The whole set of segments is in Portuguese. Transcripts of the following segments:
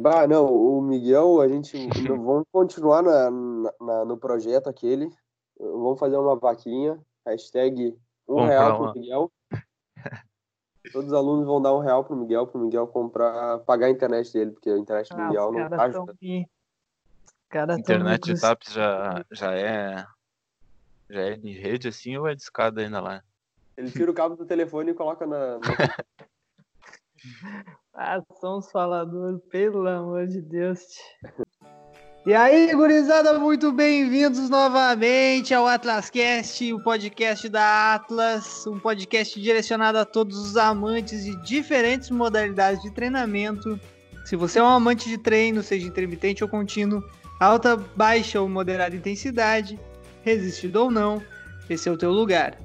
Bah, não, o Miguel, a gente vamos continuar na, na, no projeto aquele. Vamos fazer uma vaquinha. Hashtag um Comprar real pro Miguel. Todos os alunos vão dar um real pro Miguel, pro Miguel comprar, pagar a internet dele, porque a internet do ah, Miguel não tá ajudando. Cara internet de TAPS já, já é já é de rede assim ou é de escada ainda lá? Ele tira o cabo do telefone e coloca na. na... ah, são os faladores, pelo amor de Deus. E aí, gurizada, muito bem-vindos novamente ao Atlascast, o podcast da Atlas, um podcast direcionado a todos os amantes de diferentes modalidades de treinamento. Se você é um amante de treino, seja intermitente ou contínuo, alta, baixa ou moderada intensidade, resistido ou não, esse é o teu lugar.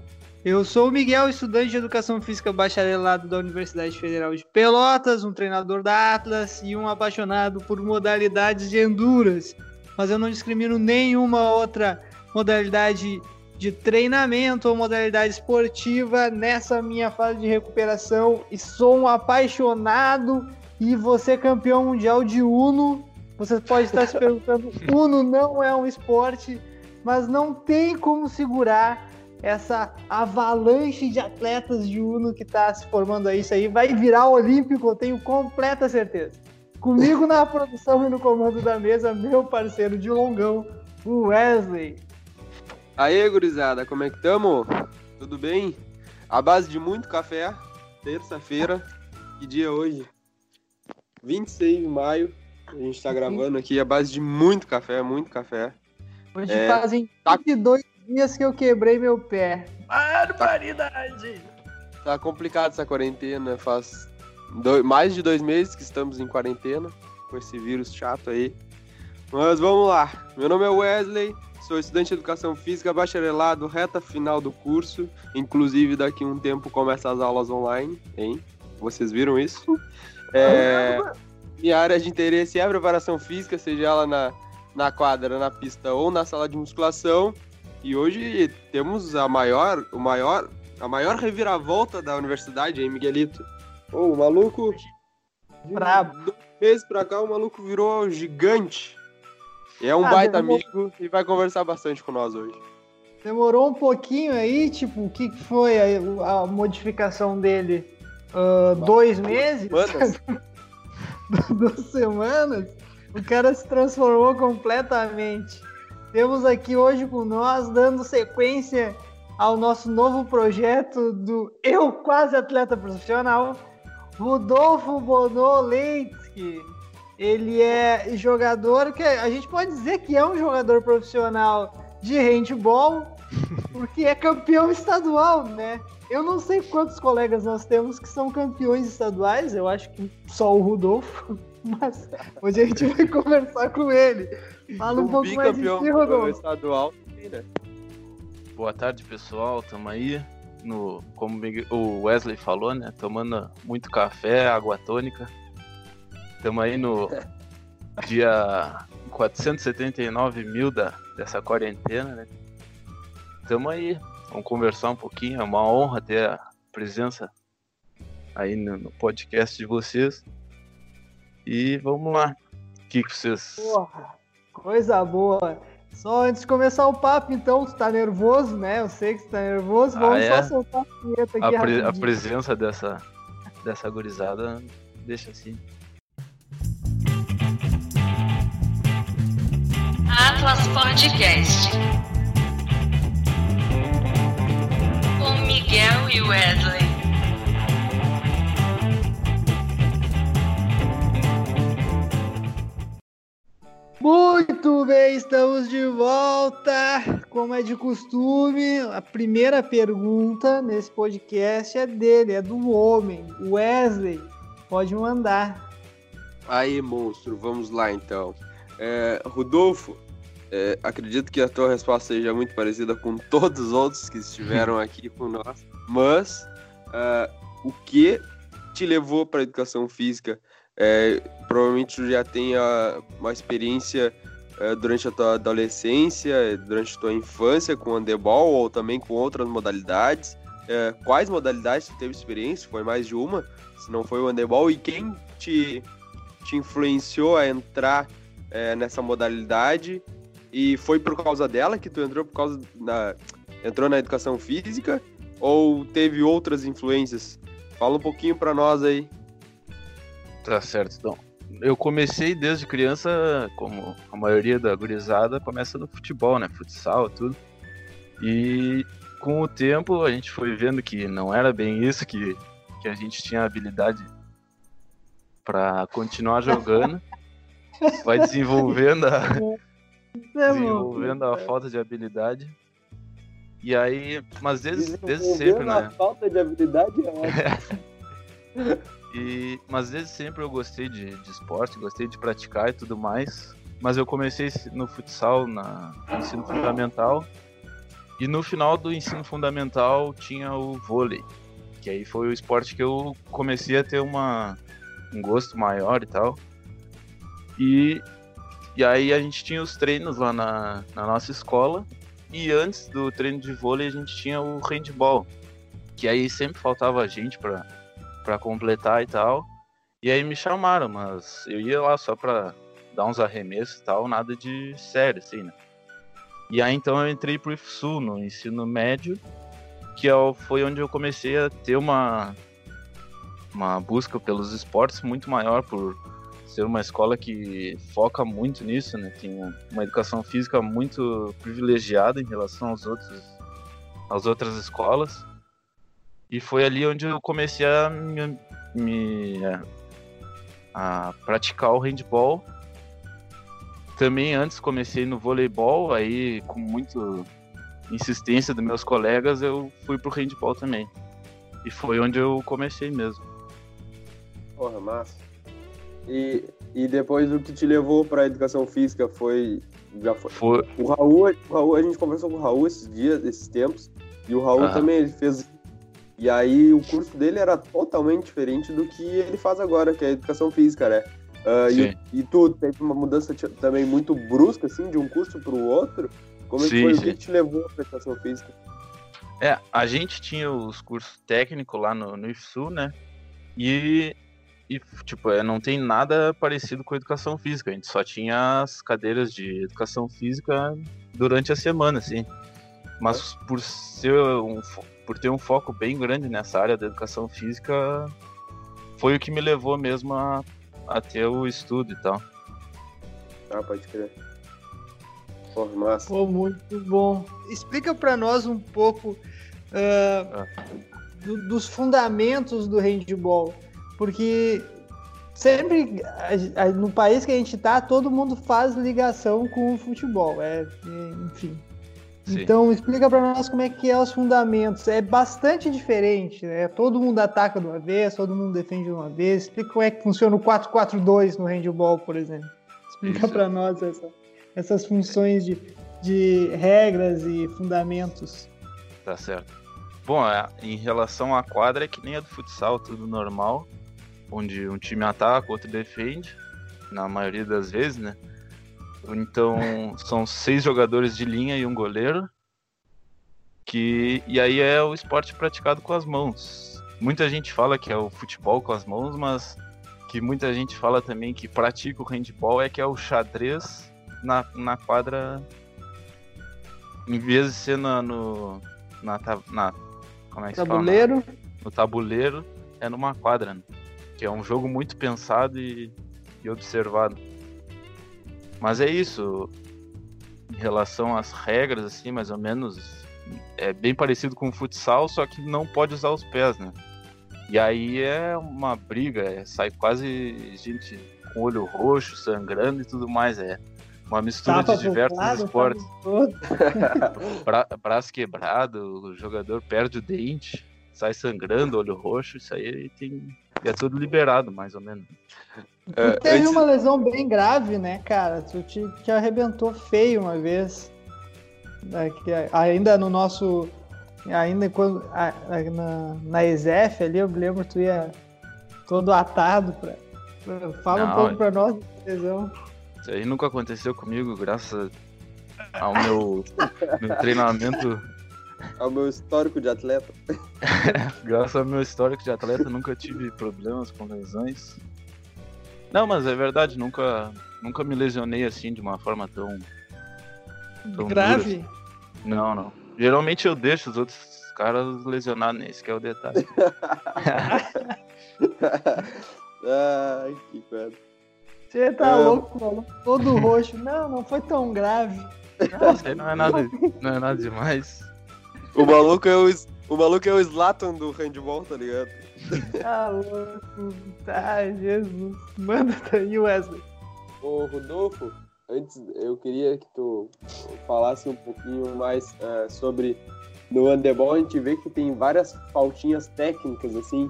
Eu sou o Miguel, estudante de Educação Física bacharelado da Universidade Federal de Pelotas, um treinador da Atlas e um apaixonado por modalidades de endurance. Mas eu não discrimino nenhuma outra modalidade de treinamento ou modalidade esportiva nessa minha fase de recuperação e sou um apaixonado e você campeão mundial de Uno. Você pode estar se perguntando, Uno não é um esporte, mas não tem como segurar essa avalanche de atletas de Uno que está se formando aí. Isso aí vai virar olímpico, eu tenho completa certeza. Comigo na produção e no comando da mesa, meu parceiro de longão, o Wesley. Aê, gurizada, como é que tamo? Tudo bem? A base de muito café, terça-feira, que dia é hoje? 26 de maio, a gente tá gravando aqui a base de muito café, muito café. Hoje é, fazem 22 tá dias que eu quebrei meu pé. Barbaridade! Tá complicado essa quarentena. Faz dois, mais de dois meses que estamos em quarentena com esse vírus chato aí. Mas vamos lá. Meu nome é Wesley, sou estudante de Educação Física, bacharelado, reta final do curso. Inclusive, daqui a um tempo começa as aulas online, hein? Vocês viram isso? É, minha área de interesse é a preparação física, seja ela na, na quadra, na pista ou na sala de musculação. E hoje temos a maior, o maior, a maior reviravolta da universidade, hein, Miguelito? Oh, o maluco. Brabo. Dois meses pra cá, o maluco virou gigante. É um ah, baita demorou... amigo e vai conversar bastante com nós hoje. Demorou um pouquinho aí, tipo, o que foi a, a modificação dele? Uh, dois meses? Semanas. duas semanas? O cara se transformou completamente. Temos aqui hoje com nós, dando sequência ao nosso novo projeto do Eu Quase Atleta Profissional, Rodolfo Bonolensky. Ele é jogador que a gente pode dizer que é um jogador profissional de handball, porque é campeão estadual, né? Eu não sei quantos colegas nós temos que são campeões estaduais, eu acho que só o Rodolfo, mas hoje a gente vai conversar com ele. Fala um, pouco mais de si, Rodolfo. estadual. Boa tarde, pessoal. Tamo aí. No, como o Wesley falou, né? Tomando muito café, água tônica. Tamo aí no dia 479 mil da, dessa quarentena, né? Tamo aí. Vamos conversar um pouquinho. É uma honra ter a presença aí no, no podcast de vocês. E vamos lá. O que, que vocês Porra. Coisa boa. Só antes de começar o papo, então, tu tá nervoso, né? Eu sei que tu tá nervoso. Vamos ah, é? só soltar a vinheta aqui. A, pre a presença dessa, dessa gurizada deixa assim. Atlas Podcast. Com Miguel e Wesley. Muito bem, estamos de volta. Como é de costume, a primeira pergunta nesse podcast é dele, é do homem, Wesley. Pode mandar. Aí, monstro, vamos lá então. É, Rodolfo, é, acredito que a tua resposta seja muito parecida com todos os outros que estiveram aqui com nós, mas uh, o que te levou para a educação física? É, provavelmente tu já tenha uma experiência é, durante a tua adolescência, durante a tua infância com handebol ou também com outras modalidades. É, quais modalidades tu teve experiência? Foi mais de uma? Se não foi o handebol? E quem te, te influenciou a entrar é, nessa modalidade? E foi por causa dela que tu entrou por causa da entrou na educação física ou teve outras influências? Fala um pouquinho para nós aí. Tá certo, então. Eu comecei desde criança, como a maioria da gurizada, começa no futebol, né? Futsal, tudo. E com o tempo a gente foi vendo que não era bem isso, que, que a gente tinha habilidade para continuar jogando. Vai desenvolvendo a, desenvolvendo a falta de habilidade. E aí, mas desde, desde sempre, a né? falta de habilidade é ótimo. E, mas desde sempre eu gostei de, de esporte, gostei de praticar e tudo mais. Mas eu comecei no futsal, na, no ensino fundamental. E no final do ensino fundamental tinha o vôlei. Que aí foi o esporte que eu comecei a ter uma, um gosto maior e tal. E, e aí a gente tinha os treinos lá na, na nossa escola. E antes do treino de vôlei a gente tinha o handball. Que aí sempre faltava gente pra, pra completar e tal. E aí me chamaram, mas eu ia lá só pra dar uns arremessos e tal, nada de sério, assim, né? E aí então eu entrei pro IFSU no ensino médio, que é foi onde eu comecei a ter uma, uma busca pelos esportes muito maior, por ser uma escola que foca muito nisso, né? Tem uma educação física muito privilegiada em relação aos outros, às outras escolas. E foi ali onde eu comecei a me, me- a praticar o handball. Também antes comecei no voleibol, aí com muito insistência dos meus colegas eu fui pro handball também. E foi onde eu comecei mesmo. Porra, massa. E, e depois o que te levou pra educação física foi. Já foi. Foi, O Raul, o Raul, a gente conversou com o Raul esses dias, esses tempos, e o Raul Aham. também ele fez. E aí o curso dele era totalmente diferente do que ele faz agora, que é a educação física, né? Sim. e, e tu teve uma mudança também muito brusca, assim, de um curso pro outro? Como é que Sim, foi? O sim. que te levou pra educação física? É, a gente tinha os cursos técnicos lá no, no IFSU, né? E, e, tipo, é, não tem nada parecido com educação física. A gente só tinha as cadeiras de educação física durante a semana, assim. Mas por ser um, por ter um foco bem grande nessa área da educação física, foi o que me levou mesmo a, a ter o estudo e tal. Ah, pode crer. Porra, massa. Pô, muito bom. Explica pra nós um pouco ah, do- dos fundamentos do handball, porque sempre no país que a gente tá, todo mundo faz ligação com o futebol, é, é, enfim. Sim. Então explica pra nós como é que é os fundamentos. É bastante diferente, né? Todo mundo ataca de uma vez, todo mundo defende de uma vez. Explica como é que funciona o 4-4-2 no handball, por exemplo. Explica pra nós essa- essas funções de, de regras e fundamentos. Tá certo. Bom, é, em relação à quadra é que nem a do futsal, tudo normal. Onde um time ataca, outro defende. Na maioria das vezes, né? Então são seis jogadores de linha e um goleiro. Que, e aí é o esporte praticado com as mãos. Muita gente fala que é o futebol com as mãos, mas que muita gente fala também que pratica o handball é que é o xadrez na, na quadra. Em vez de ser na, no, na, na como é que se fala? Tabuleiro. no tabuleiro é numa quadra, né? que é um jogo muito pensado e, e observado. Mas é isso. Em relação às regras, assim, mais ou menos, é bem parecido com o futsal, só que não pode usar os pés, né? E aí é uma briga, é- sai quase gente com olho roxo, sangrando e tudo mais. É uma mistura Tapa de diversos lado, esportes. Bra braço quebrado, o jogador perde o dente, sai sangrando, olho roxo, isso aí tem. E é tudo liberado, mais ou menos. É, Tu teve antes- uma lesão bem grave, né, cara? Tu te, te arrebentou feio uma vez. É, que ainda no nosso. Ainda quando. a- a- Na, na ESEF ali, eu me lembro que tu ia todo atado. Pra, pra- fala um Não, pouco é- pra nós lesão. Isso aí nunca aconteceu comigo, graças ao meu, meu treinamento, Ao meu histórico de atleta. graças ao meu histórico de atleta, nunca tive problemas com lesões. Não, mas é verdade, nunca, nunca me lesionei assim de uma forma tão. Tão Grave? dura. Não, não. Geralmente eu deixo os outros caras lesionados nesse, que é o detalhe. Ai, que merda. Você tá É. louco, maluco? Todo roxo. Não, não foi tão grave. Isso aí não é nada, não é nada demais. O maluco é o, o maluco é o Slatan do handball, tá ligado? Tá louco. Tá, Jesus. Manda daí, Wesley. Ô, Rodolfo, antes eu queria que tu falasse um pouquinho mais eh, sobre. No handebol a gente vê que tem várias faltinhas técnicas, assim.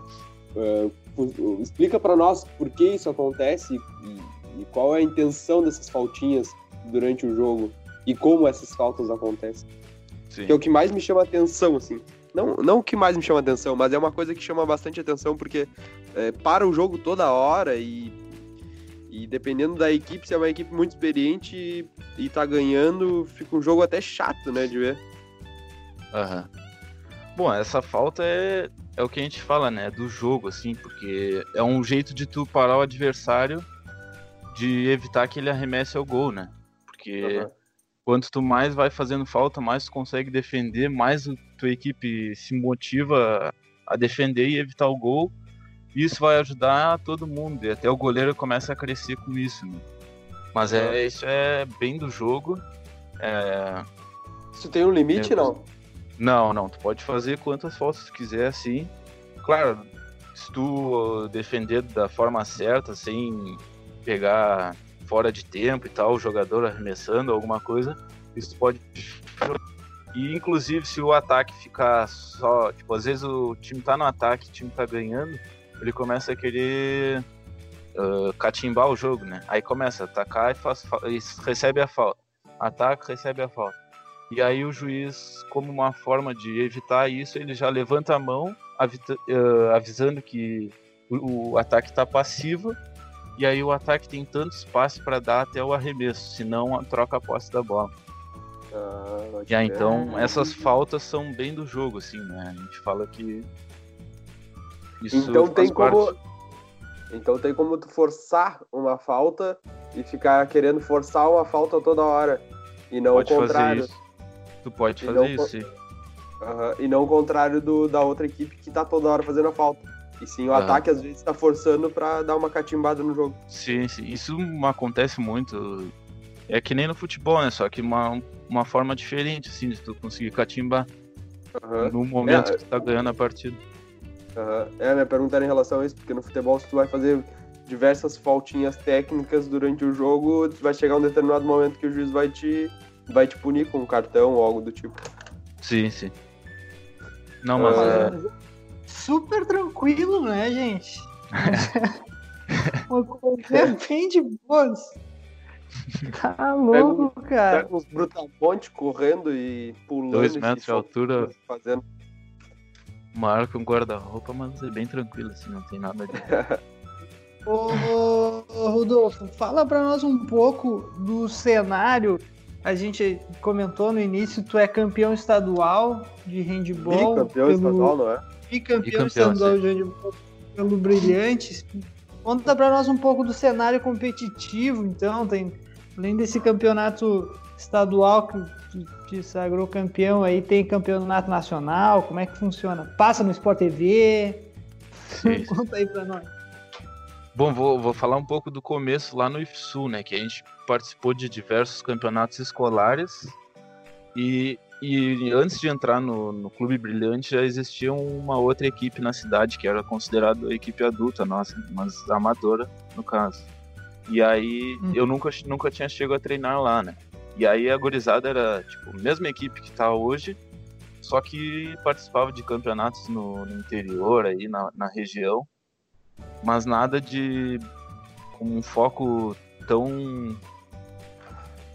Pu- explica pra nós por que isso acontece e, e qual é a intenção dessas faltinhas durante o jogo e como essas faltas acontecem. Sim. Que é o que mais me chama atenção, assim. Não, não o que mais me chama atenção, mas é uma coisa que chama bastante atenção, porque é, para o jogo toda hora e, e dependendo da equipe, se é uma equipe muito experiente e, e tá ganhando, fica um jogo até chato, né, de ver. Aham. Bom, essa falta é, é o que a gente fala, né? Do jogo, assim, porque é um jeito de tu parar o adversário de evitar que ele arremesse ao gol, né? Porque Aham. Quanto tu mais vai fazendo falta, mais tu consegue defender, mais a tua equipe se motiva a defender e evitar o gol. Isso vai ajudar todo mundo, e até o goleiro começa a crescer com isso, né? Mas é, isso é bem do jogo. É, Isso tem um limite, Meu não? não, não. Tu pode fazer quantas faltas tu quiser, assim. Claro, se tu defender da forma certa, sem pegar fora de tempo e tal, o jogador arremessando alguma coisa, isso pode. E inclusive se o ataque ficar só. Tipo, às vezes o time tá no ataque, o time tá ganhando, ele começa a querer uh, catimbar o jogo, né? Aí começa a atacar e, faz, fa- e recebe a falta. Ataca, recebe a falta. E aí o juiz, como uma forma de evitar isso, ele já levanta a mão, avita- eh, avisando que o, o ataque está passivo, e aí o ataque tem tanto espaço para dar até o arremesso, senão troca a posse da bola. Ah, E aí, crer. então essas faltas são bem do jogo, assim, né? A gente fala que isso Então tem parte. como. Então tem como tu forçar uma falta e ficar querendo forçar uma falta toda hora. E não pode o fazer contrário. isso. Tu pode E fazer não isso, sim. Aham, E não o contrário do, da outra equipe que tá toda hora fazendo a falta. E sim, o Aham. ataque às vezes tá forçando pra dar uma catimbada no jogo. Sim, sim. Isso acontece muito. É que nem no futebol, né? Só que uma, uma forma diferente, assim, de tu conseguir catimbar Aham, no momento É, que tu tá ganhando a partida. aham. É, minha pergunta era em relação a isso, porque no futebol, se tu vai fazer diversas faltinhas técnicas durante o jogo, tu vai chegar um determinado momento que o juiz vai te, vai te punir com um cartão ou algo do tipo. Sim, sim. Não, mas Ah. é. Super tranquilo, né, gente? Uma coisa bem de boas. Tá louco, cara. Pega uns brutamonte correndo e pulando. Dois metros de altura, Fazendo. maior que um guarda-roupa, mas é bem tranquilo, assim, não tem nada de. Ô, ô, ô, Rodolfo, fala pra nós um pouco do cenário. A gente comentou no início, tu é campeão estadual de handball. Bicampeão estadual, não é? Bicampeão estadual de pelo Brilhantes. Conta pra nós um pouco do cenário competitivo, então, tem além desse campeonato estadual que que te sagrou campeão aí, tem campeonato nacional, como é que funciona? Passa no Sport TV? Sim. Conta aí pra nós. Bom, vou, vou falar um pouco do começo lá no IFSU, né? Que a gente participou de diversos campeonatos escolares. E, e antes de entrar no, no Clube Brilhante já existia uma outra equipe na cidade, que era considerada a equipe adulta nossa, mas amadora, no caso. E aí Hum. eu nunca, nunca tinha chegado a treinar lá, né? E aí a gurizada era, tipo, a mesma equipe que tá hoje, só que participava de campeonatos no, no interior, aí na, na região mas nada de com um foco tão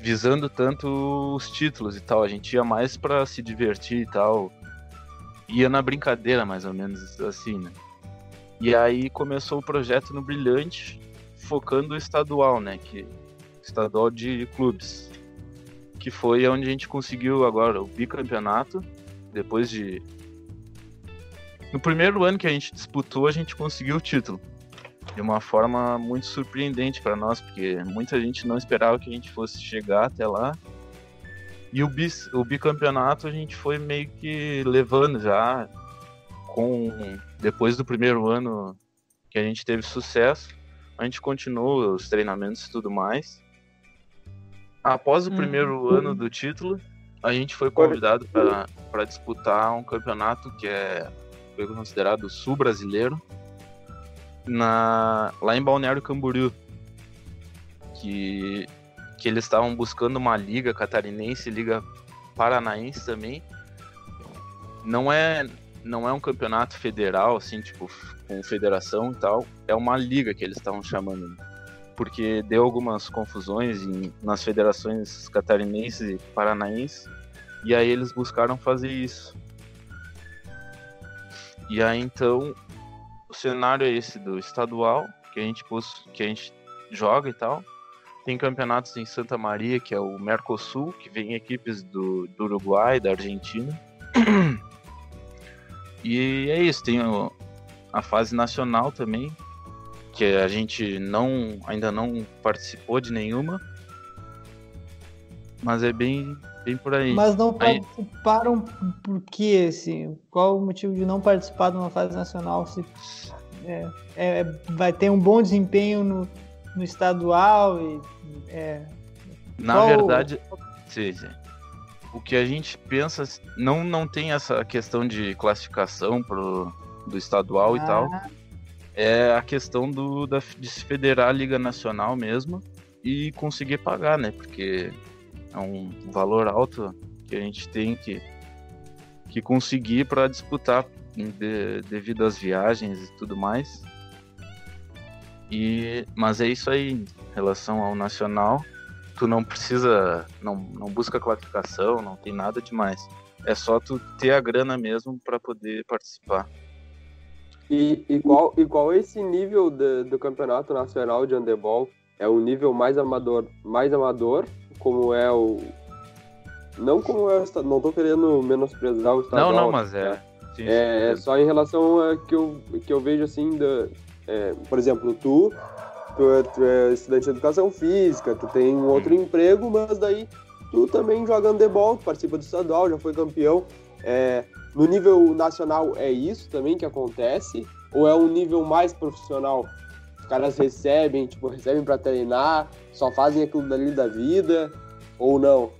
visando tanto os títulos e tal. A gente ia mais pra se divertir e tal. Ia na brincadeira, mais ou menos assim, né? E aí começou o projeto no Brilhante, focando o estadual, né? Que estadual de clubes. Que foi onde a gente conseguiu agora o bicampeonato, depois de no primeiro ano que a gente disputou, a gente conseguiu o título. De uma forma muito surpreendente para nós, porque muita gente não esperava que a gente fosse chegar até lá. E o, bis, o bicampeonato a gente foi meio que levando já com depois do primeiro ano que a gente teve sucesso, a gente continuou os treinamentos e tudo mais. Após o Hum. primeiro ano do título, a gente foi convidado para disputar um campeonato que é foi considerado sul brasileiro na lá em Balneário Camboriú, que que eles estavam buscando uma liga catarinense, liga paranaense também. Não é não é um campeonato federal assim, tipo com federação e tal, é uma liga que eles estavam chamando. Porque deu algumas confusões em- nas federações catarinenses e paranaenses, e aí eles buscaram fazer isso. E aí então o cenário é esse do estadual, que a gente que a gente joga e tal. Tem campeonatos em Santa Maria, que é o Mercosul, que vem equipes do, do Uruguai, da Argentina. E é isso, tem o- a fase nacional também, que a gente não ainda não participou de nenhuma. Mas é bem, bem por aí. Mas não Aí- participaram por quê, assim? Qual o motivo de não participar de uma fase nacional? Se é, é, vai ter um bom desempenho no, no estadual e é, Na qual- verdade, sim. o que a gente pensa não não tem essa questão de classificação pro do estadual e tal. Ah, É a questão do da, de se federar a liga nacional mesmo e conseguir pagar, né? Porque é um valor alto que a gente tem que que conseguir para disputar de- devido às viagens e tudo mais. E mas é isso aí em relação ao nacional. Tu não precisa, não, não busca classificação, não tem nada demais. É só tu ter a grana mesmo para poder participar. E, e, qual, é esse nível de- do campeonato nacional de handebol? É um nível mais amador, mais amador, como é o. Não como é o esta- Não tô querendo menosprezar o Não, estadual. não, mas é. sim, É, é sim. só em relação a que eu, que eu vejo assim, da, é, por exemplo, tu, tu, é- tu é estudante de educação física, tu tem um outro Uhum. emprego, mas daí tu também joga handebol, participa do estadual, já foi campeão. É, no nível nacional é isso também que acontece? Ou é um nível mais profissional? Os caras recebem, tipo, recebem pra treinar, só fazem aquilo dali da vida, ou não?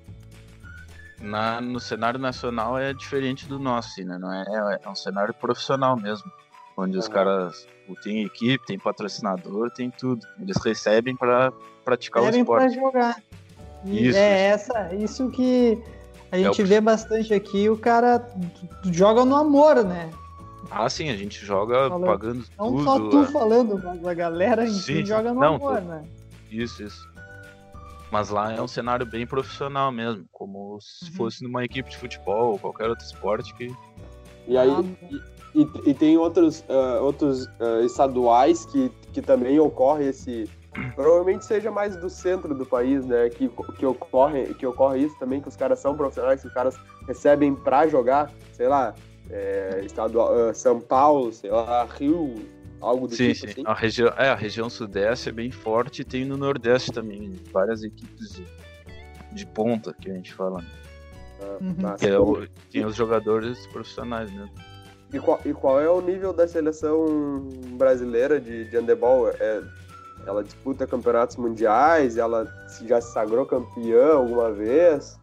Na, no cenário nacional é diferente do nosso, assim, né? Não é, é um cenário profissional mesmo. Onde os caras tem equipe, tem patrocinador, tem tudo. Eles recebem para praticar o Devem pra esporte. jogar. E Isso, é essa, isso que a É o gente que- vê bastante aqui, o cara joga no amor, né? Ah, sim, a gente joga Falou. pagando Não tudo. só tu é. falando, mas a galera em si Sim, joga no não, amor, tô- né? Isso, isso. Mas lá é um cenário bem profissional mesmo, como se Uhum. fosse numa equipe de futebol ou qualquer outro esporte que. E aí, Ah, E, e tem outros, ah, outros ah, estaduais que, que também ocorre esse. Provavelmente seja mais do centro do país, né? Que, que, ocorre, que ocorre isso também, que os caras são profissionais, que os caras recebem pra jogar, sei lá, é, estadual, ah, São Paulo, sei lá, Rio, algo do Sim, tipo sim. assim. A região, é, a região sudeste é bem forte e tem no nordeste também várias equipes de, de ponta que a gente fala. né? Ah, Uhum. é o- tem os jogadores profissionais mesmo. E, qual, e qual é o nível da seleção brasileira de, de handebol? É, ela disputa campeonatos mundiais? Ela já se sagrou campeã alguma vez?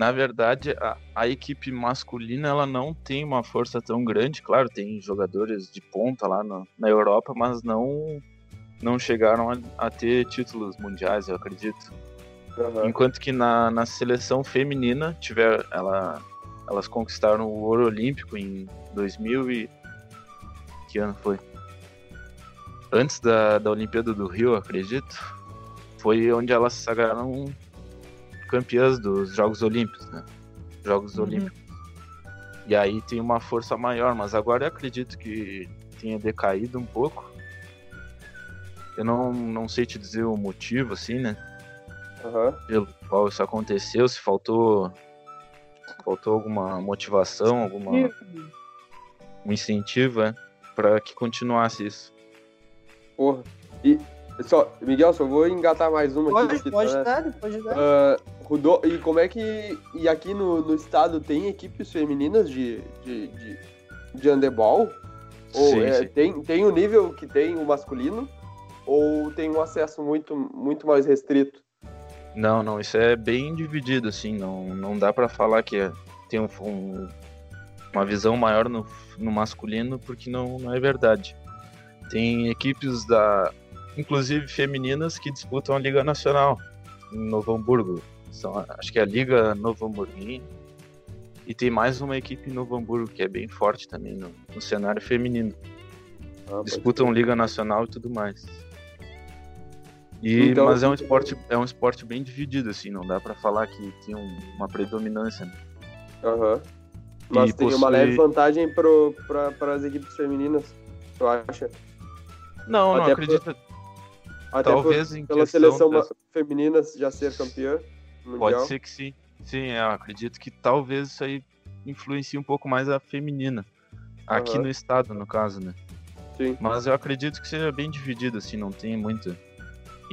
Na verdade, a, a equipe masculina ela não tem uma força tão grande. Claro, tem jogadores de ponta lá no- na Europa, mas não não chegaram a, a ter títulos mundiais, eu acredito. Aham. Enquanto que na, na seleção feminina tiver, ela, elas conquistaram o ouro olímpico em 2000 e que ano foi? Antes da, da Olimpíada do Rio, acredito. Foi onde elas sagraram campeãs dos Jogos Olímpicos, né? Jogos Uhum. Olímpicos. E aí tem uma força maior, mas agora eu acredito que tenha decaído um pouco. Eu não, não sei te dizer o motivo, assim, né? Aham. pelo qual isso aconteceu, se faltou faltou alguma motivação, alguma um incentivo, é, para que continuasse isso. Porra. E só, Miguel, só vou engatar mais uma aqui. Pode, porque pode tá- dar, pode dar. Ah, E como é que. E aqui no, no estado tem equipes femininas de, de, de, de handebol? Ou Sim, é, sim. Tem, tem o nível que tem o masculino? Ou tem um acesso muito, muito mais restrito? Não, não, isso é bem dividido, assim, não, não dá pra falar que é- tem um- um- uma visão maior no, no masculino, porque não, não é verdade. Tem equipes da, inclusive femininas, que disputam a Liga Nacional em Novo Hamburgo. São, acho que é a Liga Novo Hamburguinho. E tem mais uma equipe em Novo Hamburgo, que é bem forte também no, no cenário feminino. Ah, disputam Liga Nacional e tudo mais. E, Então- mas é um esporte é um esporte bem dividido assim, não dá pra falar que tem um- uma predominância. né? Aham. Mas E tem uma possui- leve vantagem para as equipes femininas, tu acha? Não, não Até acredito. Até Talvez por- pela seleção ma- feminina já ser campeã mundial. Pode ser que sim. Sim, eu acredito que talvez isso aí influencie um pouco mais a feminina. Aqui no estado, no caso, né? Sim. Mas eu acredito que seja bem dividido, assim, não tem muita.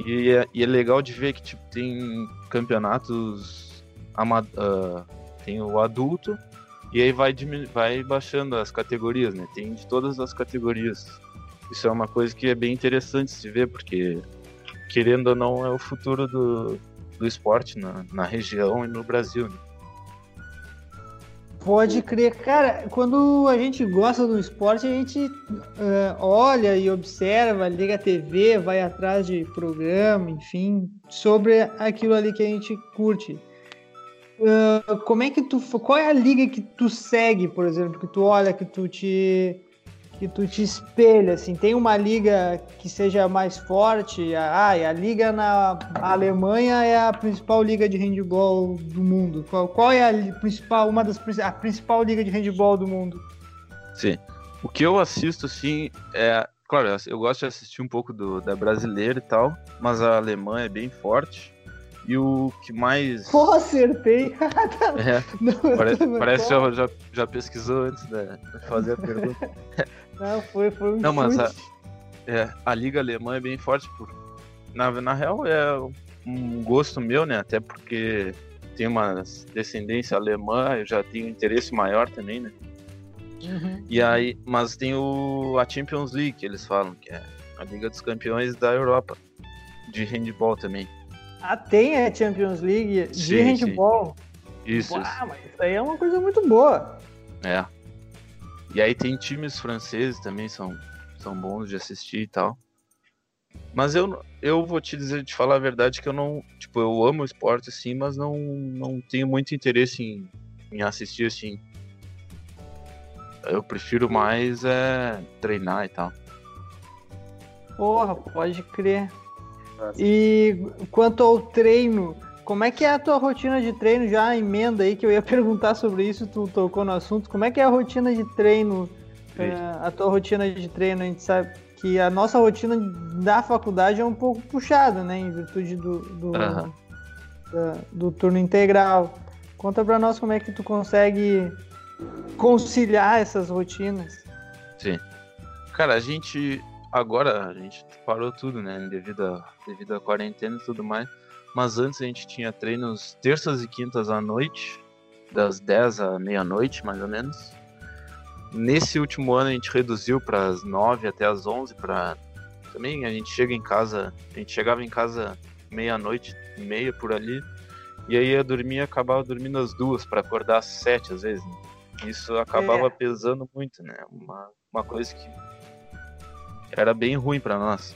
E é, e é legal de ver que tipo, tem campeonatos. ah, tem o adulto, e aí vai, vai baixando as categorias, né? Tem de todas as categorias. Isso é uma coisa que é bem interessante se ver, porque, querendo ou não, é o futuro do, do esporte na, na região e no Brasil. Né? Pode crer. Cara, quando a gente gosta do esporte, a gente eh, olha e observa, liga a TV, vai atrás de programa, enfim, sobre aquilo ali que a gente curte. Ah, como é que tu. Qual é a liga que tu segue, por exemplo, que tu olha, que tu te. Que tu te espelha, assim? Tem uma liga que seja mais forte? Ah, a liga na Alemanha é a principal liga de handball do mundo. Qual, qual é a principal, uma das a principal liga de handball do mundo? Sim. O que eu assisto, assim, é. Claro, eu gosto de assistir um pouco do, da brasileira e tal, mas a alemã é bem forte. E o que mais. Pô, acertei! É, Não, parece, não, parece que já, já, já pesquisou antes de de fazer a pergunta. Não, foi, foi um Não, mas a-. É, a liga alemã é bem forte. Por... Na, na real, é um gosto meu, né? Até porque tem uma descendência alemã, eu já tenho interesse maior também, né? Uhum. E aí, mas tem o, a Champions League, que eles falam, que é a Liga dos Campeões da Europa, de handball também. Ah, tem a Champions League de Sim, handball. Isso, isso. Ah, mas isso aí é uma coisa muito boa. É. E aí tem times franceses também, são, são bons de assistir e tal. Mas eu, eu vou te dizer, te falar a verdade, que eu não. Tipo, eu amo o esporte, assim, mas não, não tenho muito interesse em, em assistir, assim. Eu prefiro mais é, treinar e tal. Porra, pode crer. Nossa. E quanto ao treino, como é que é a tua rotina de treino? Já emenda aí que eu ia perguntar sobre isso, tu tocou no assunto. Como é que é a rotina de treino? é, a tua rotina de treino, a gente sabe que a nossa rotina da faculdade é um pouco puxada, né? Em virtude do, do, Aham. da- do turno integral. Conta pra nós como é que tu consegue conciliar essas rotinas. Sim. Cara, a gente. Agora a gente parou tudo, né? Devido a, devido à quarentena e tudo mais. Mas antes a gente tinha treinos terças e quintas à noite, das 10 à meia-noite, mais ou menos. Nesse último ano a gente reduziu para as 9 até as 11 para também a gente chega em casa, a gente chegava em casa meia-noite meia por ali. E aí ia dormir e acabava dormindo às duas para acordar às sete às vezes. né? Isso acabava É. pesando muito, né? Uma, uma coisa que era bem ruim para nós,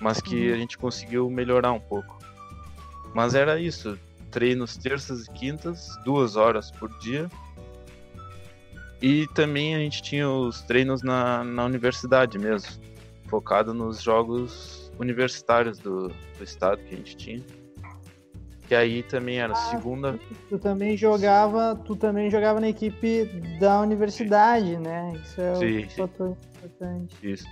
mas que Uhum. a gente conseguiu melhorar um pouco. Mas era isso, treinos terças e quintas, duas horas por dia. E também a gente tinha os treinos na, na universidade mesmo, focado nos jogos universitários do, do estado que a gente tinha. Que aí também era segunda, Tu também jogava, tu também jogava na equipe da universidade, né? Isso é Sim, um sim. fator importante. Isso.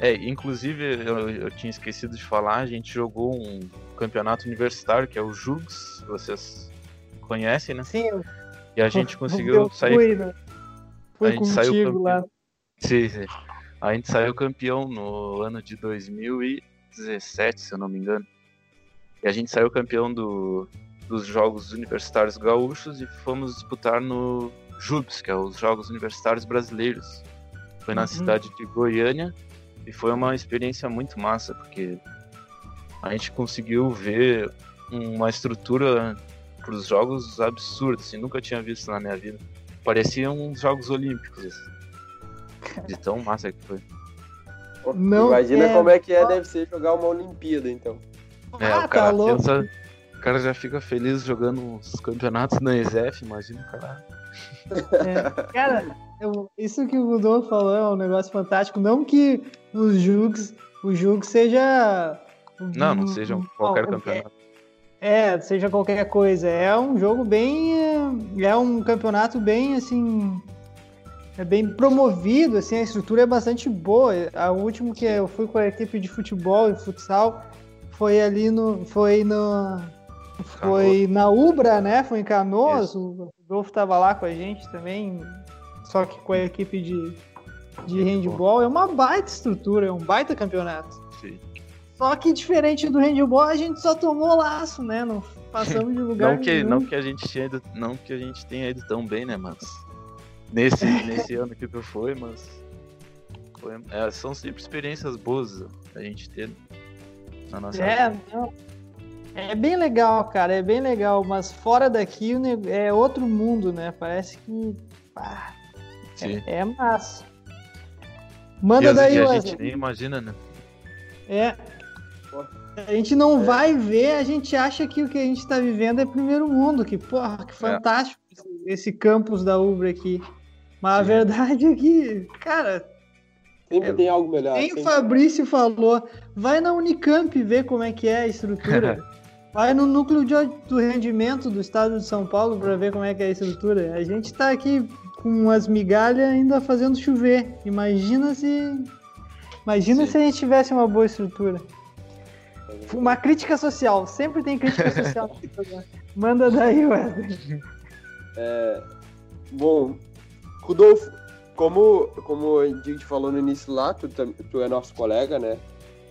É, inclusive eu, eu tinha esquecido de falar, a gente jogou um campeonato universitário que é o JUGS, vocês conhecem, né? Sim, eu, E a gente conseguiu eu sair. fui, né? a Fui gente saiu campeão. lá. Sim, sim. A gente saiu campeão no ano de 2017, se eu não me engano. E a gente saiu campeão do, dos Jogos Universitários Gaúchos e fomos disputar no JUBS, que é os Jogos Universitários Brasileiros. Foi na Uhum. cidade de Goiânia e foi uma experiência muito massa, porque a gente conseguiu ver uma estrutura para os jogos absurda, assim, nunca tinha visto na minha vida. Pareciam uns Jogos Olímpicos, assim, de tão massa que foi. Não Imagina é- como é que é, deve ser jogar uma Olimpíada, então. É, Ah, o tá cara louco. pensa, o cara já fica feliz jogando uns campeonatos na ESEF, imagina o cara. É, cara, eu- isso que o Rodolfo falou é um negócio fantástico. Não que os Jugs, o Jug seja. Não, não seja um- qualquer campeonato. É, seja qualquer coisa. É um jogo bem. é, É um campeonato bem assim. É bem promovido, assim, a estrutura é bastante boa. A último que eu fui com a equipe de futebol e futsal foi ali no. Foi no. Foi na Ubra, né? Foi em Canoas. Isso. O Rodolfo tava lá com a gente também. Só que com a equipe de, de handball. É uma baita estrutura, é um baita campeonato. Só que diferente do handball, a gente só tomou laço, né? Não passamos de lugar Não que, nenhum. não que a gente tinha ido, não que a gente tenha ido tão bem, né, mas nesse, nesse ano que tu foi, mas foi- é, são sempre experiências boas a gente ter na nossa É, vida. não. É bem legal, cara, é bem legal, mas fora daqui é outro mundo, né? Parece que pá, Sim. é massa. E, Manda as- daí, e a Wesley. gente nem imagina, né? É. A gente não vai ver, a gente acha que o que a gente tá vivendo é primeiro mundo, que porra, que fantástico esse, esse campus da Ubra aqui. Mas a verdade é que, cara, Sempre É, tem algo melhor. Nem o. Fabrício falou. Vai na Unicamp ver como é que é a estrutura. Vai no núcleo de, do rendimento do estado de São Paulo para ver como é que é a estrutura. A gente tá aqui com as migalhas ainda fazendo chover. Imagina se. Imagina Sim. se a gente tivesse uma boa estrutura. Uma crítica social. Sempre tem crítica social. Manda daí, Wesley. Bom, Rodolfo, como, como a gente falou no início lá, tu, tu é nosso colega, né?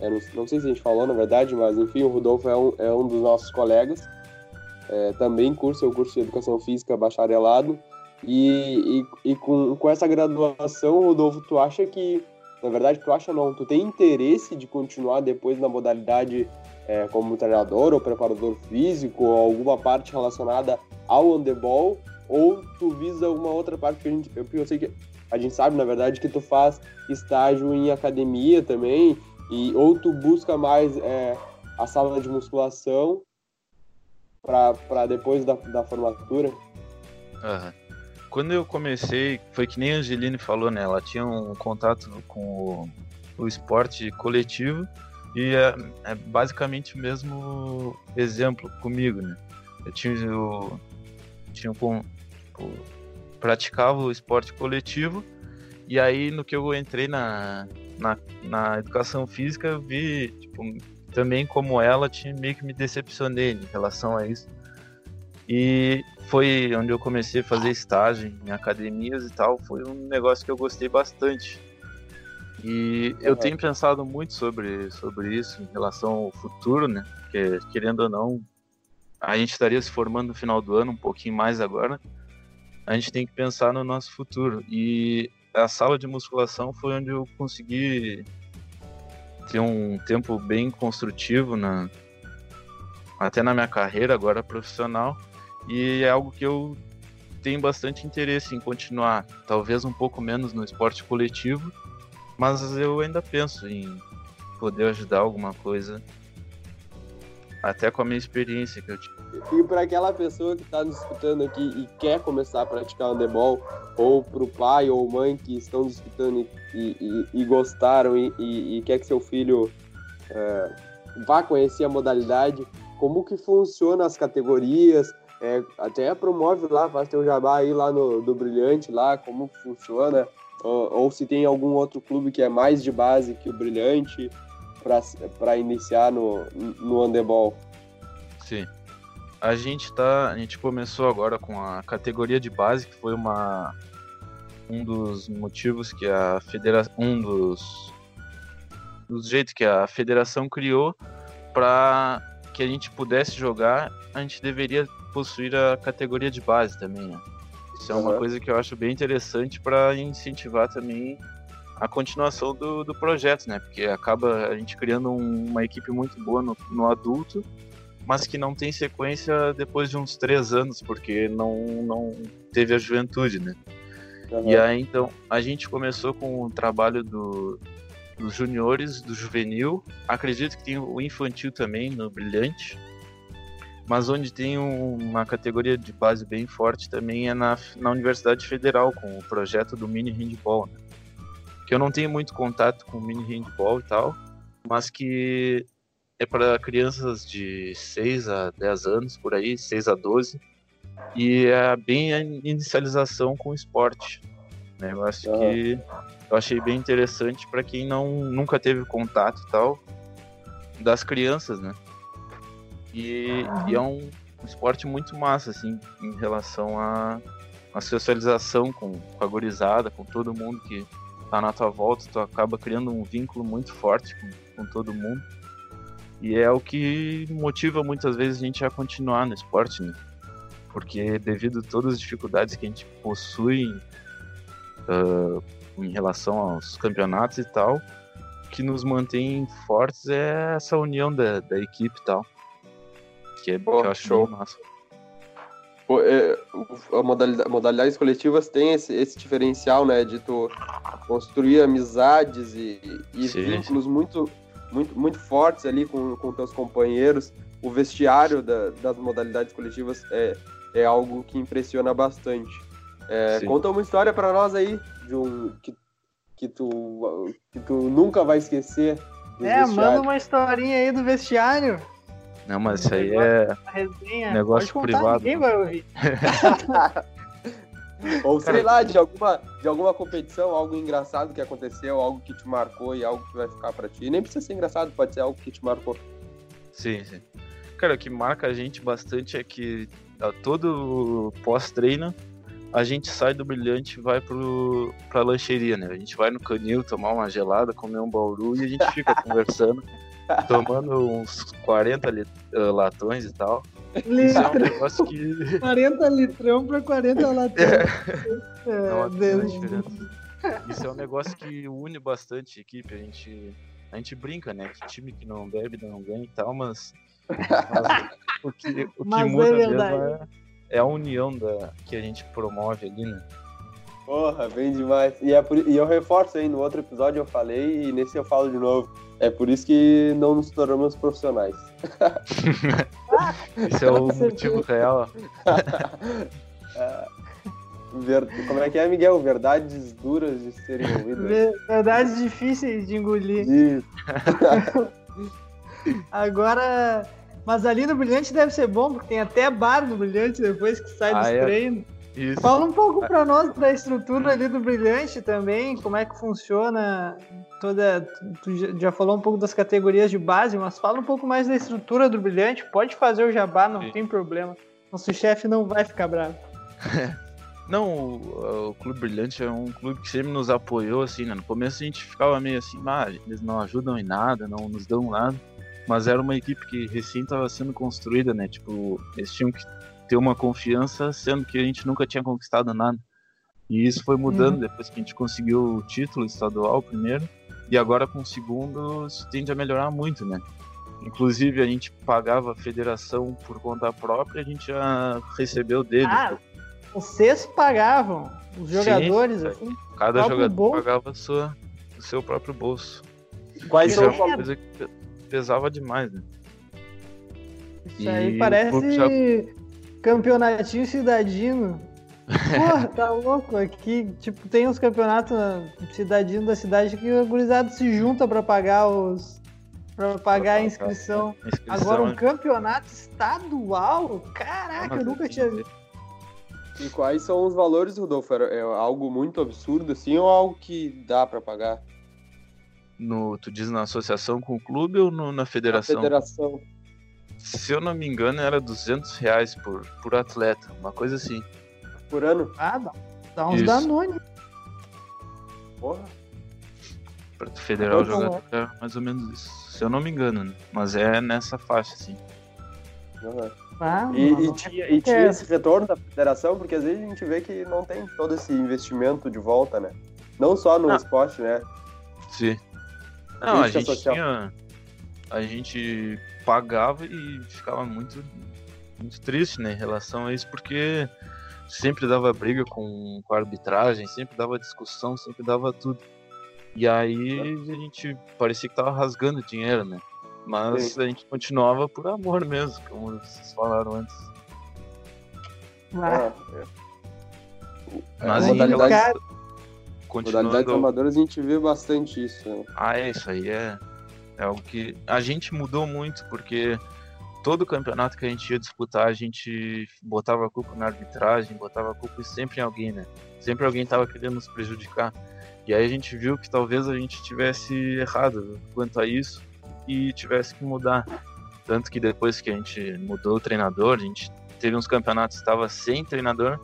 Eu não, não sei se a gente falou, na verdade, mas enfim, o Rodolfo é um, é um dos nossos colegas. É, também cursa o curso de Educação Física bacharelado. E, e, e com, com essa graduação, Rodolfo, tu acha que, na verdade, tu acha não, tu tem interesse de continuar depois na modalidade é, como treinador ou preparador físico ou alguma parte relacionada ao handebol? Ou tu visa uma outra parte que a gente, eu, eu sei que a gente sabe, na verdade, que tu faz estágio em academia também, e ou tu busca mais é, a sala de musculação para depois da, da formatura? Aham. Quando eu comecei, foi que nem a Angeline falou, né? Ela tinha um contato com o, o esporte coletivo e é, é basicamente o mesmo exemplo comigo, né? Eu tinha, eu, tinha com, tipo, praticava o esporte coletivo e aí no que eu entrei na, na, na educação física vi, tipo, também como ela, tinha, meio que me decepcionei em relação a isso. E foi onde eu comecei a fazer estágio em academias e tal. Foi um negócio que eu gostei bastante. E eu tenho pensado muito sobre, sobre isso em relação ao futuro, né? Porque, querendo ou não, a gente estaria se formando no final do ano, um pouquinho mais agora. A gente tem que pensar no nosso futuro. E a sala de musculação foi onde eu consegui ter um tempo bem construtivo na, até na minha carreira agora profissional e é algo que eu tenho bastante interesse em continuar, talvez um pouco menos no esporte coletivo, mas eu ainda penso em poder ajudar alguma coisa, até com a minha experiência que eu tive. E para aquela pessoa que está nos escutando aqui e quer começar a praticar handebol, ou para o pai ou mãe que estão nos escutando e, e- e gostaram e, e- quer que seu filho é, vá conhecer a modalidade, como que funciona as categorias, é, até promove lá, faz teu jabá aí lá no do Brilhante, lá, como funciona, ou, ou se tem algum outro clube que é mais de base que o Brilhante para iniciar no, no handebol. Sim. A gente tá, a gente começou agora com a categoria de base, que foi uma um dos motivos que a federação, um dos dos jeitos que a federação criou para que a gente pudesse jogar, a gente deveria possuir a categoria de base também, né? Isso é uma Uhum. coisa que eu acho bem interessante para incentivar também a continuação do, do projeto, né? Porque acaba a gente criando um- uma equipe muito boa no, no adulto, mas que não tem sequência depois de uns três anos, porque não, não teve a juventude, né? E aí, então, a gente começou com o trabalho do, dos juniores, do juvenil. Acredito que tem o infantil também no Brilhante. Mas onde tem um- uma categoria de base bem forte também é na, na Universidade Federal, com o projeto do mini handball. Né? Que eu não tenho muito contato com mini handball e tal, mas que é para crianças de 6 a 10 anos, por aí, 6 a 12. E é bem a inicialização com o esporte. Né? Eu acho Ah. que eu achei bem interessante para quem não nunca teve contato e tal das crianças, né? E, e é um, um esporte muito massa, assim, em relação à a, socialização com, com a gurizada, com todo mundo que tá na tua volta, tu acaba criando um vínculo muito forte com, com todo mundo. E é o que motiva muitas vezes a gente a continuar no esporte, né? Porque devido a todas as dificuldades que a gente possui ah, em relação aos campeonatos e tal, o que nos mantém fortes é essa união da, da equipe e tal. Que, é, Pô, que eu acho show. bem massa. Pô, é, a modalidade, modalidades coletivas tem esse, esse diferencial, né? De tu construir amizades e, e Sim, vínculos muito, muito, muito fortes ali com, com teus companheiros. O vestiário da- das modalidades coletivas é, é algo que impressiona bastante. É, Sim. conta uma história pra nós aí de um que, que, tu, que tu nunca vai esquecer. É, manda vestiário. uma historinha aí do vestiário. Não, mas isso aí é. Resenha. Negócio contar, privado. Ninguém vai ouvir. Ou sei Cara, lá, de alguma, de alguma competição, algo engraçado que aconteceu, algo que te marcou e algo que vai ficar pra ti. Nem precisa ser engraçado, pode ser algo que te marcou. Sim, sim. Cara, o que marca a gente bastante é que a todo pós-treino a gente sai do brilhante e vai pro, pra lancheria, né? A gente vai no canil tomar uma gelada, comer um bauru e a gente fica conversando, tomando uns 40 lit- ah, latões e tal. Isso é um que 40 litrão pra 40 latão. É, não Deus. diferença. Isso é um negócio que une bastante a equipe. A gente, a gente brinca, né? Que time que não bebe não ganha e tal, mas, mas o que, o que Mas é muda mesmo verdade. é, é a união da, que a gente promove ali, né? Porra, bem demais. E, é por- e eu reforço aí, no outro episódio eu falei e nesse eu falo de novo. É por isso que não nos tornamos profissionais. Esse é o motivo real. Ver- Como é que é, Miguel? Verdades duras de serem ouvidas. Ver- Verdades difíceis de engolir. Isso. Agora. Mas ali no Brilhante deve ser bom, porque tem até bar no Brilhante depois que sai dos Ah, é? treinos. Isso. Fala um pouco pra nós da estrutura ali do Brilhante também, como é que funciona toda. Tu já- já falou um pouco das categorias de base, mas fala um pouco mais da estrutura do Brilhante. Pode fazer o jabá, não Sim. tem problema. Nosso chefe não vai ficar bravo. Não, o, o Clube Brilhante é um clube que sempre nos apoiou, assim, né? No começo a gente ficava meio assim, ah, eles não ajudam em nada, não nos dão nada. Mas era uma equipe que recém estava sendo construída, né? Tipo, eles tinham que ter uma confiança, sendo que a gente nunca tinha conquistado nada. E isso foi mudando Uhum. depois que a gente conseguiu o título estadual primeiro. E agora com o segundo, isso tende a melhorar muito, né? Inclusive a gente pagava a federação por conta própria, a gente já recebeu deles. Ah, vocês pagavam, os Sim, jogadores, é. assim. Cada jogador bolso. pagava sua, o seu próprio bolso. Quais Isso é são, uma coisa que pe- pesava demais, né? Isso aí E parece o clube já- campeonatinho cidadino. Porra, tá louco aqui. Tipo, tem uns campeonatos cidadino da cidade que o gurizado se junta pra pagar os. pra pagar a inscrição. A inscrição Agora um é- campeonato estadual? Caraca, eu nunca tinha visto. e quais são os valores, Rodolfo? É algo muito absurdo assim ou algo que dá pra pagar? No, tu diz na associação com o clube ou no- na federação? federação. Se eu não me engano, era 200 reais por, por atleta, uma coisa assim. Por ano? Ah, dá, dá uns Isso. Danone. Porra. Pra federal Então, jogador é mais ou menos isso. Se eu não me engano, né? Mas é nessa faixa, assim. Aham. Ah, E, e mano. tinha, e tinha esse retorno da federação, porque às vezes a gente vê que não tem todo esse investimento de volta, né? Não só no Ah. esporte, né? Sim. Não, a gente social. tinha. A gente pagava e ficava muito, muito triste, né, em relação a isso, porque sempre dava briga com, com a arbitragem, sempre dava discussão, sempre dava tudo. E aí a gente parecia que tava rasgando dinheiro, né? Mas Sim. a gente continuava por amor mesmo, como vocês falaram antes. Ah, é. Mas É, em cara- modalidades amadoras a gente vê bastante isso, né? Ah, é isso aí, é, é algo que a gente mudou muito, porque todo campeonato que a gente ia disputar, a gente botava a culpa na arbitragem, botava a culpa sempre em alguém, né? Sempre alguém tava querendo nos prejudicar. E aí a gente viu que talvez a gente tivesse errado quanto a isso e tivesse que mudar. Tanto que depois que a gente mudou o treinador, a gente teve uns campeonatos que estava sem treinador,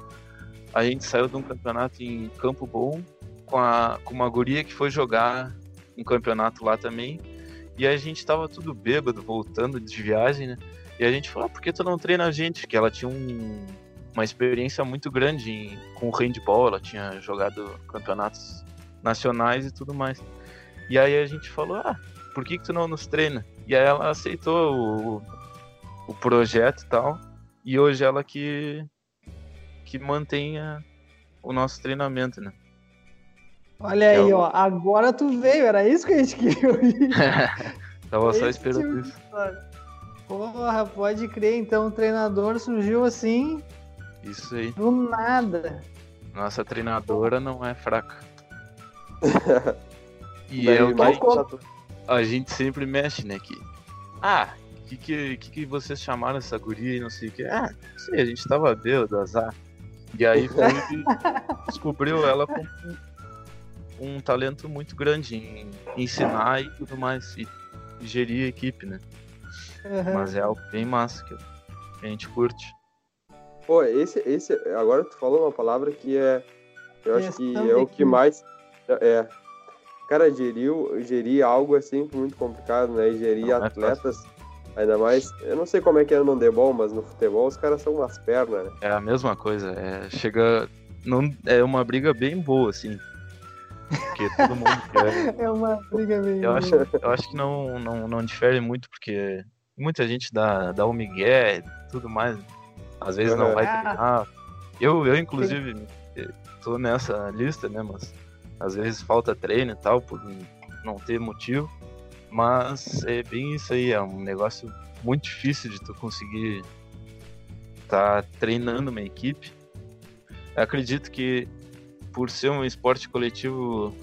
a gente saiu de um campeonato em Campo Bom com, a, com uma guria que foi jogar um campeonato lá também. E a gente tava tudo bêbado, voltando de viagem, né? E a gente falou, ah, por que tu não treina a gente? Que ela tinha um- uma experiência muito grande em- com o handball, ela tinha jogado campeonatos nacionais e tudo mais. E aí a gente falou, ah, por que, que tu não nos treina? E aí ela aceitou o, o projeto e tal. E hoje ela que, que mantém o nosso treinamento, né? Olha aí, Eu- ó. Agora tu veio, era isso que a gente queria ouvir. Tava só esperando tipo isso. Porra, pode crer. Então o treinador surgiu assim, Isso aí. do nada. Nossa treinadora não é fraca. E Daí, é o que mas- qual- a gente sempre mexe, né? Que, ah, que, que, que, que vocês chamaram essa guria e não sei o que? Ah, não sei, a gente tava bêbado, azar. E aí foi e descobriu ela com um talento muito grande em ensinar e tudo mais. E gerir a equipe, né? Aham. Mas é algo bem massa que a gente curte. Pô, esse, esse, agora tu falou uma palavra que é, eu acho que é o que mais, é, cara, gerir, gerir algo é sempre muito complicado, né, e gerir Não é atletas, ainda mais, eu não sei como é que é no handebol, mas no futebol os caras são umas pernas, né, É a mesma coisa. É, chega. Não, é uma briga bem boa, assim. Porque todo mundo quer. É uma briga meio. Eu acho, eu acho que não, não, não difere muito, porque muita gente dá, dá o migué e tudo mais. Às vezes não vai Ah. treinar. Eu, eu inclusive, eh, tô nessa lista, né? Mas às vezes falta treino e tal, por não ter motivo. Mas é bem isso aí, é um negócio muito difícil de tu conseguir estar treinando uma equipe. Eu acredito que por ser um esporte coletivo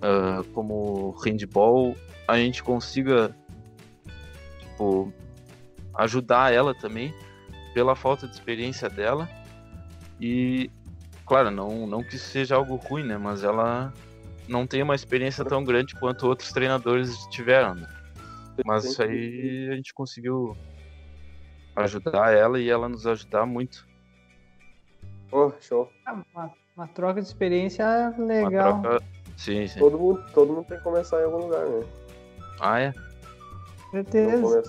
ah, como handball, a gente consiga tipo, ajudar ela também pela falta de experiência dela. E, claro, não, não que seja algo ruim, né? Mas ela não tem uma experiência tão grande quanto outros treinadores tiveram. Né? Mas isso aí a gente conseguiu ajudar ela e ela nos ajudar muito. Pô, show, Uma, uma troca de experiência Uma legal. troca- Sim, sim. todo mundo, todo mundo tem que começar em algum lugar, né, Ah, é? Certeza.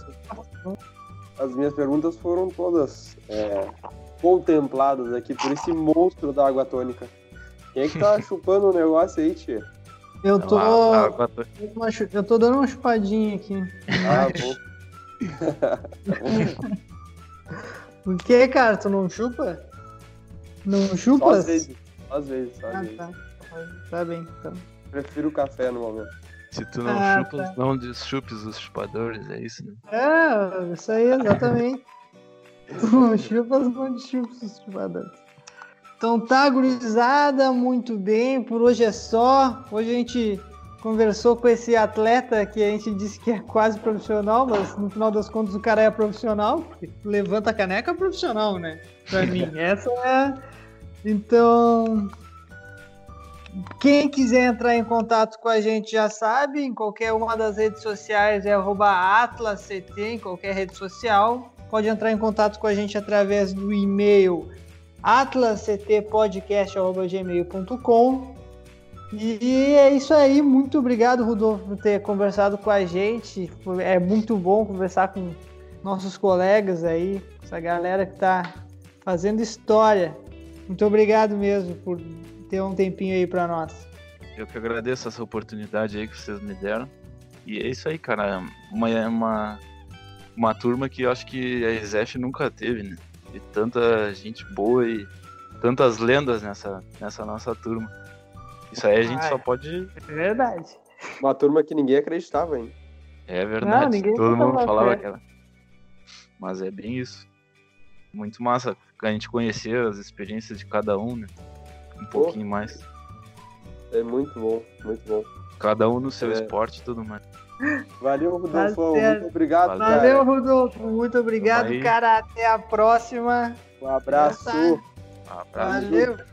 As minhas perguntas foram todas é, contempladas aqui por esse monstro da água tônica. Quem é que tá chupando o negócio aí, tia? Eu tô. Eu tô dando uma chupadinha aqui. Ah, bom. Por que, cara? Tu não chupa? Não chupas? às vezes. Só às vezes, só às Ah, vezes. tá. Tá bem, então. Prefiro café no momento. Se tu não Ah, chupas, tá. não deschupes os chupadores, é isso, né? É, isso aí, exatamente. Tu não chupas, não chupas os chupadores. Então tá, gurizada, muito bem. Por hoje é só. Hoje a gente conversou com esse atleta que a gente disse que é quase profissional, mas no final das contas o cara é profissional, porque levanta a caneca é profissional, né? Pra mim, essa é. Então, quem quiser entrar em contato com a gente já sabe, em qualquer uma das redes sociais é atlasct, em qualquer rede social. Pode entrar em contato com a gente através do e-mail atlasctpodcast.gmail.com E é isso aí, muito obrigado, Rodolfo, por ter conversado com a gente. É muito bom conversar com nossos colegas aí, essa galera que tá fazendo história. Muito obrigado mesmo por ter um tempinho aí para nós. Eu que agradeço essa oportunidade aí que vocês me deram. E é isso aí, cara. Uma, uma, uma turma que eu acho que a Exef nunca teve, né? E tanta gente boa e tantas lendas nessa, nessa nossa turma. Isso aí a gente Ai. só pode. É verdade. Uma turma que ninguém acreditava, hein? É verdade. ninguém Todo mundo falava aquela. Mas é bem isso. Muito massa a gente conhecer as experiências de cada um, né? Um pouquinho mais. É muito bom, muito bom. Cada um no seu É. esporte e tudo mais. Valeu, Rodolfo. certo. Muito obrigado, Valeu. cara. Valeu, Rodolfo. Muito obrigado, cara. Até a próxima. Um abraço. Tá. Um abraço. Valeu.